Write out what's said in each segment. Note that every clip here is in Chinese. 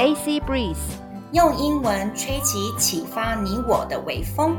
AC Breeze，用英文吹起启发你我的微风。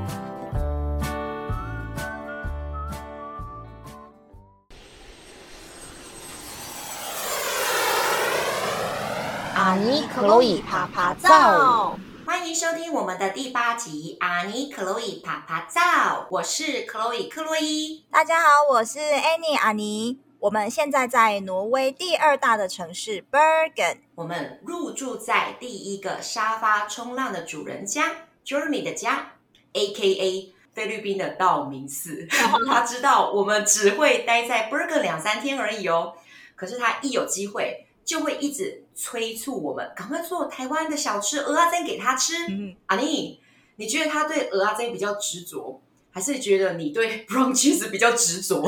阿尼克洛伊趴趴造，欢迎收听我们的第八集。阿尼克洛伊趴趴造，我是克洛伊克洛伊。大家好，我是 Annie 阿尼。我们现在在挪威第二大的城市 Bergen。我们入住在第一个沙发冲浪的主人家 Jeremy 的家，A.K.A 菲律宾的道明寺。他知道我们只会待在 Bergen 两三天而已哦，可是他一有机会。就会一直催促我们赶快做台湾的小吃鹅阿珍给他吃。嗯，阿妮，你觉得他对鹅阿珍比较执着，还是觉得你对 brown cheese 比较执着？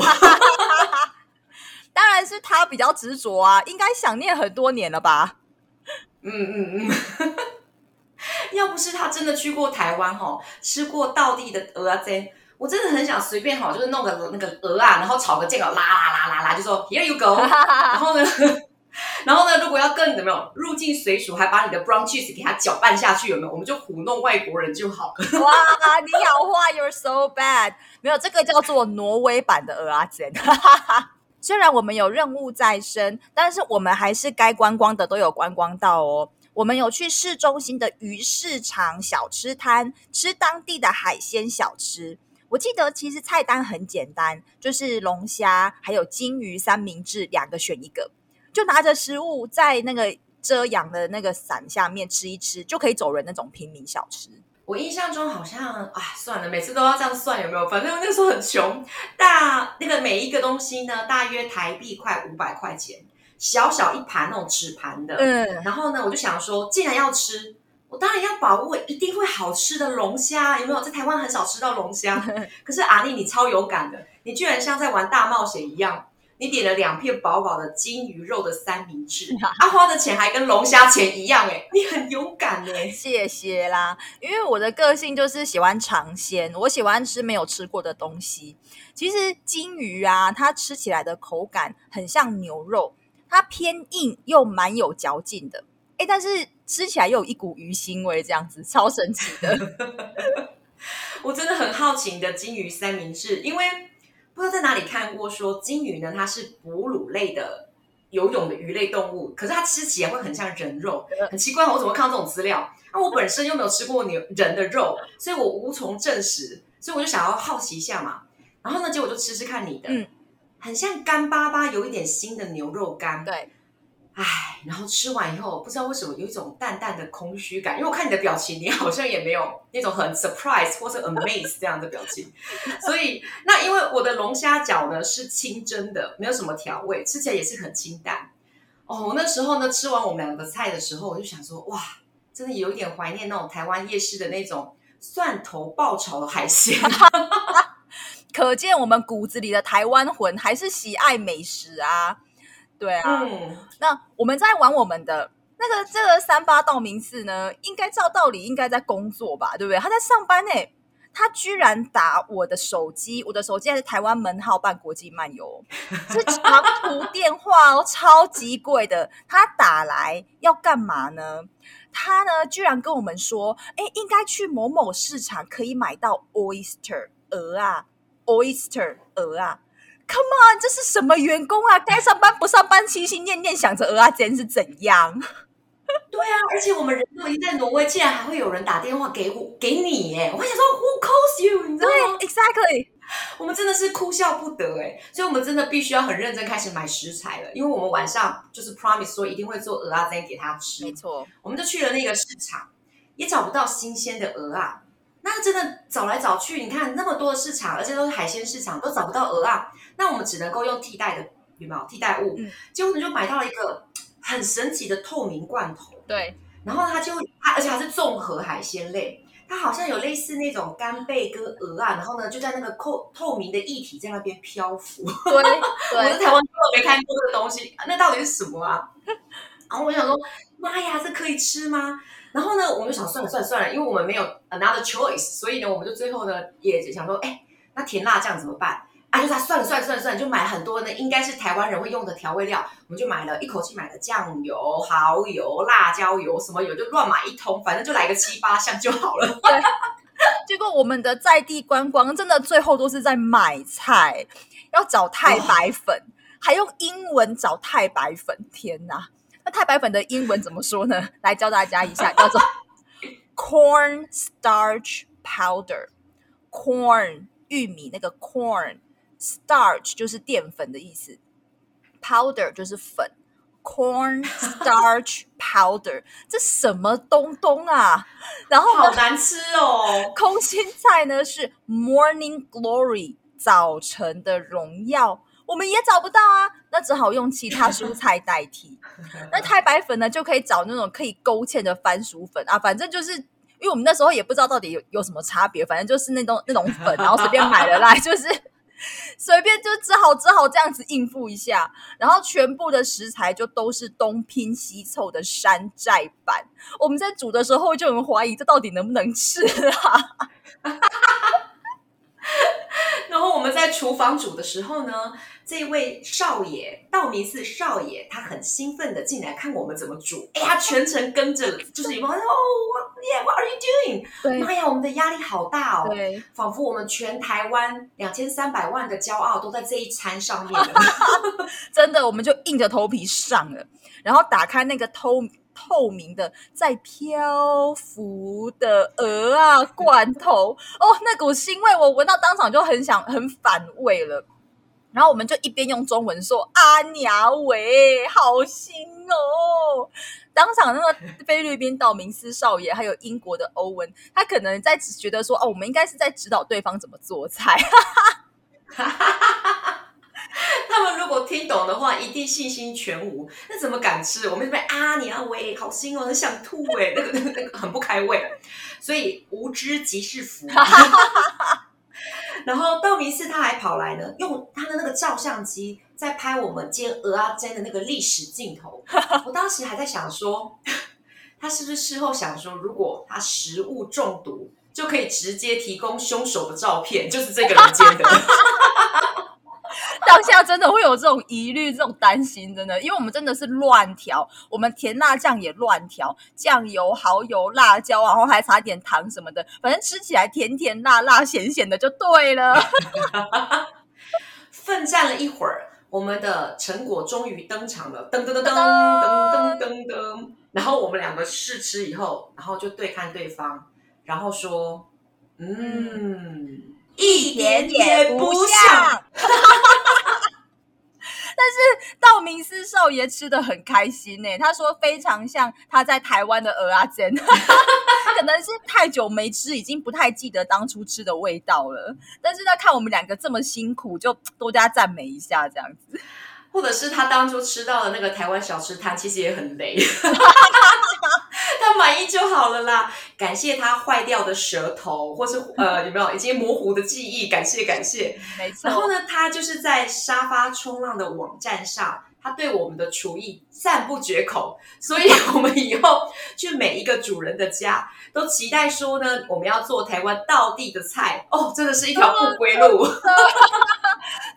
当然是他比较执着啊，应该想念很多年了吧？嗯嗯嗯，要不是他真的去过台湾哈，吃过道地的蚵仔煎，我真的很想随便哈，就是弄个那个鹅啊，然后炒个酱油，啦啦啦啦啦，就说 Here you go，然后呢？然后呢，如果要更怎么样入境随俗，还把你的 brown cheese 给它搅拌下去，有没有？我们就糊弄外国人就好了。哇，你好坏，You're so bad。没有，这个叫做挪威版的蚵仔煎。虽然我们有任务在身，但是我们还是该观光的都有观光到哦。我们有去市中心的鱼市场小吃摊吃当地的海鲜小吃。我记得其实菜单很简单，就是龙虾还有金鱼三明治两个选一个。就拿着食物在那个遮阳的那个伞下面吃一吃，就可以走人那种平民小吃。我印象中好像啊，算了，每次都要这样算有没有？反正那时候很穷，大那个每一个东西呢，大约台币快五百块钱，小小一盘那种纸盘的。嗯，然后呢，我就想说，既然要吃，我当然要把握一定会好吃的龙虾，有没有？在台湾很少吃到龙虾，可是阿丽你超有感的，你居然像在玩大冒险一样。你点了两片薄薄的金鱼肉的三明治，啊，花的钱还跟龙虾钱一样哎，你很勇敢哎，谢谢啦。因为我的个性就是喜欢尝鲜，我喜欢吃没有吃过的东西。其实金鱼啊，它吃起来的口感很像牛肉，它偏硬又蛮有嚼劲的，哎，但是吃起来又有一股鱼腥味，这样子超神奇的。我真的很好奇你的金鱼三明治，因为。不知道在哪里看过说金鱼呢，它是哺乳类的游泳的鱼类动物，可是它吃起来会很像人肉，很奇怪，我怎么会看到这种资料？那、啊、我本身又没有吃过牛人的肉，所以我无从证实，所以我就想要好奇一下嘛。然后呢，结果就吃吃看你的，嗯，很像干巴巴，有一点腥的牛肉干，对。唉，然后吃完以后，不知道为什么有一种淡淡的空虚感，因为我看你的表情，你好像也没有那种很 surprise 或者 amaze 这样的表情。所以，那因为我的龙虾饺呢是清蒸的，没有什么调味，吃起来也是很清淡。哦，那时候呢吃完我们两个菜的时候，我就想说，哇，真的有一点怀念那种台湾夜市的那种蒜头爆炒的海鲜。可见我们骨子里的台湾魂还是喜爱美食啊。对啊，嗯，那我们在玩我们的那个这个三八道明寺呢，应该照道理应该在工作吧，对不对？他在上班呢，他居然打我的手机，我的手机还是台湾门号办国际漫游，是长途电话哦，超级贵的。他打来要干嘛呢？他呢居然跟我们说，哎，应该去某某市场可以买到 oyster 鹅啊，oyster 鹅啊。Come on，这是什么员工啊？该上班不上班，心心念念想着蚵仔煎是怎样？对啊，而且我们人都已经在挪威，竟然还会有人打电话给我给你耶！我还想说，Who calls you？你知道吗？对，Exactly。我们真的是哭笑不得哎，所以我们真的必须要很认真开始买食材了，因为我们晚上就是 Promise 说一定会做蚵仔煎给他吃。没错，我们就去了那个市场，也找不到新鲜的鹅啊。那真的找来找去，你看那么多的市场，而且都是海鲜市场，都找不到蚵仔。那我们只能够用替代的，羽毛替代物？嗯，结果你就买到了一个很神奇的透明罐头。对，然后它就它，而且还是综合海鲜类，它好像有类似那种干贝跟鹅啊，然后呢就在那个透透明的液体在那边漂浮。对，对我在台湾根本没看过这个东西，那到底是什么啊？然后我想说，妈呀，这可以吃吗？然后呢，我们就想算了算了算了，因为我们没有 another choice，所以呢，我们就最后呢也想说，哎，那甜辣酱怎么办？啊，就他算了算了算了算了，就买了很多呢，应该是台湾人会用的调味料，我们就买了一口气买了酱油、蚝油、辣椒油，什么油就乱买一通，反正就来个七八项就好了。对，结果我们的在地观光真的最后都是在买菜，要找太白粉，还用英文找太白粉，天哪！那太白粉的英文怎么说呢？来教大家一下，叫做 corn starch powder，corn 玉米那个 corn。Starch 就是淀粉的意思，powder 就是粉，corn starch powder 这什么东东啊？然后好难吃哦。空心菜呢是 morning glory 早晨的荣耀，我们也找不到啊，那只好用其他蔬菜代替。那太白粉呢就可以找那种可以勾芡的番薯粉啊，反正就是因为我们那时候也不知道到底有有什么差别，反正就是那种那种粉，然后随便买了来就是。随便就只好只好这样子应付一下，然后全部的食材就都是东拼西凑的山寨版。我们在煮的时候就很怀疑这到底能不能吃啊？然后我们在厨房煮的时候呢，这位少爷，道明寺少爷，他很兴奋的进来看我们怎么煮。哎，呀全程跟着，就是有没有？哦，Yeah，What are you doing？对，妈呀，我们的压力好大哦，对，仿佛我们全台湾两千三百万的骄傲都在这一餐上面。真的，我们就硬着头皮上了，然后打开那个透透明的在漂浮的鹅啊罐头，哦，那股腥味我闻到当场就很想很反胃了。然后我们就一边用中文说：“阿娘喂，好腥哦！”当场那个菲律宾道明斯少爷，还有英国的欧文，他可能在觉得说：“哦，我们应该是在指导对方怎么做菜。”他们如果听懂的话，一定信心全无。那怎么敢吃？我们这边阿娘喂，好腥哦，很想吐哎，那个那个那个很不开胃。所以无知即是福。然后道明寺他还跑来呢，用他的那个照相机在拍我们煎蚵仔煎的那个历史镜头。我当时还在想说，他是不是事后想说，如果他食物中毒，就可以直接提供凶手的照片，就是这个人煎的。当下真的会有这种疑虑、这种担心，真的，因为我们真的是乱调，我们甜辣酱也乱调，酱油、蚝油、辣椒，然后还撒点糖什么的，反正吃起来甜甜辣辣、咸咸的就对了。奋战了一会儿，我们的成果终于登场了，噔噔噔噔噔噔噔噔。然后我们两个试吃以后，然后就对看对方，然后说：“嗯。”一点也不像，但是道明寺少爷吃的很开心呢。他说非常像他在台湾的蚵仔煎，可能是太久没吃，已经不太记得当初吃的味道了。但是他看我们两个这么辛苦，就多加赞美一下这样子。或者是他当初吃到的那个台湾小吃摊，其实也很雷。他满意就好了啦，感谢他坏掉的舌头，或是呃 有没有已经模糊的记忆？感谢感谢，没错。然后呢，他就是在沙发冲浪的网站上，他对我们的厨艺赞不绝口，所以我们以后去每一个主人的家，都期待说呢，我们要做台湾道地的菜哦，真的是一条不归路。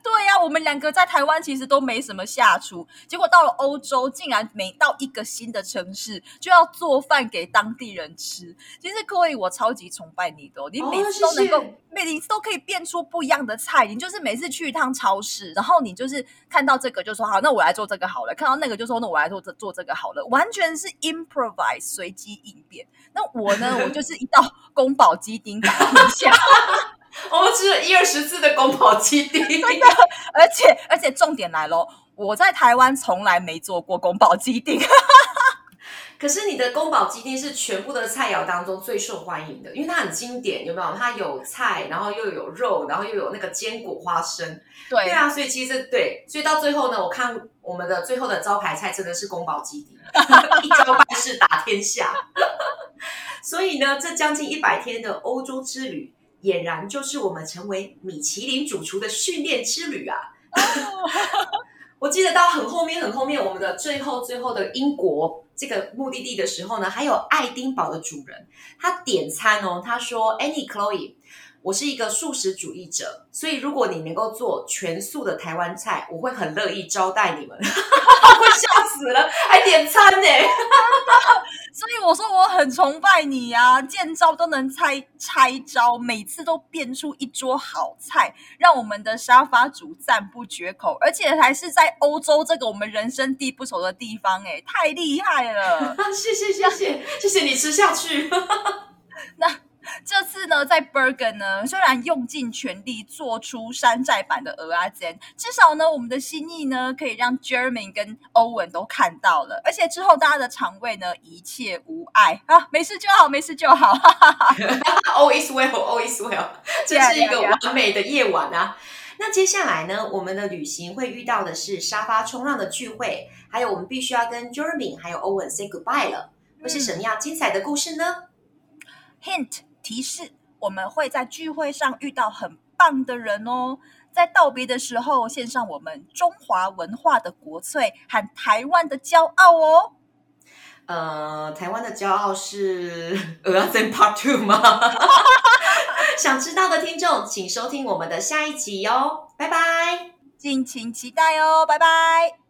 对呀、啊，我们两个在台湾其实都没什么下厨，结果到了欧洲，竟然每到一个新的城市就要做饭给当地人吃。其实各位，我超级崇拜你的，你每次都能够，每、哦、次都可以变出不一样的菜。你就是每次去一趟超市，然后你就是看到这个就说好，那我来做这个好了；看到那个就说那我来做这做这个好了，完全是 improvise 随机应变。那我呢，我就是一道宫保鸡丁打天下。我们吃了一二十次的宫保鸡丁，真的，而且而且重点来喽，我在台湾从来没做过宫保鸡丁，可是你的宫保鸡丁是全部的菜肴当中最受欢迎的，因为它很经典，有没有？它有菜，然后又有肉，然后又有那个坚果花生，对对啊，所以其实对，所以到最后呢，我看我们的最后的招牌菜真的是宫保鸡丁，一招半式打天下。所以呢，这将近一百天的欧洲之旅。俨然就是我们成为米其林主厨的训练之旅啊！我记得到很后面很后面，我们的最后最后的英国这个目的地的时候呢，还有爱丁堡的主人，他点餐哦，他说：“Any Chloe，我是一个素食主义者，所以如果你能够做全素的台湾菜，我会很乐意招待你们。会笑死了，还点餐呢！所以我说我很崇拜你呀、啊，见招都能拆拆招，每次都变出一桌好菜，让我们的沙发主赞不绝口，而且还是在欧洲这个我们人生地不熟的地方，哎，太厉害！谢谢谢谢谢谢你吃下去。那。这次呢，在 Bergen 呢，虽然用尽全力做出山寨版的鹅阿煎，至少呢，我们的心意呢，可以让 Jeremy 跟 Owen 都看到了，而且之后大家的肠胃呢，一切无碍啊，没事就好，没事就好。All is well, all is well，这是一个完美的夜晚啊。那接下来呢，我们的旅行会遇到的是沙发冲浪的聚会，还有我们必须要跟 Jeremy 还有 Owen say goodbye 了，会是什么样精彩的故事呢？嗯，Hint。提示：我们会在聚会上遇到很棒的人哦，在道别的时候献上我们中华文化的国粹和台湾的骄傲哦。呃，台湾的骄傲是蚵仔煎 Part Two 吗？想知道的听众，请收听我们的下一集哟、拜拜，敬请期待哦，拜拜。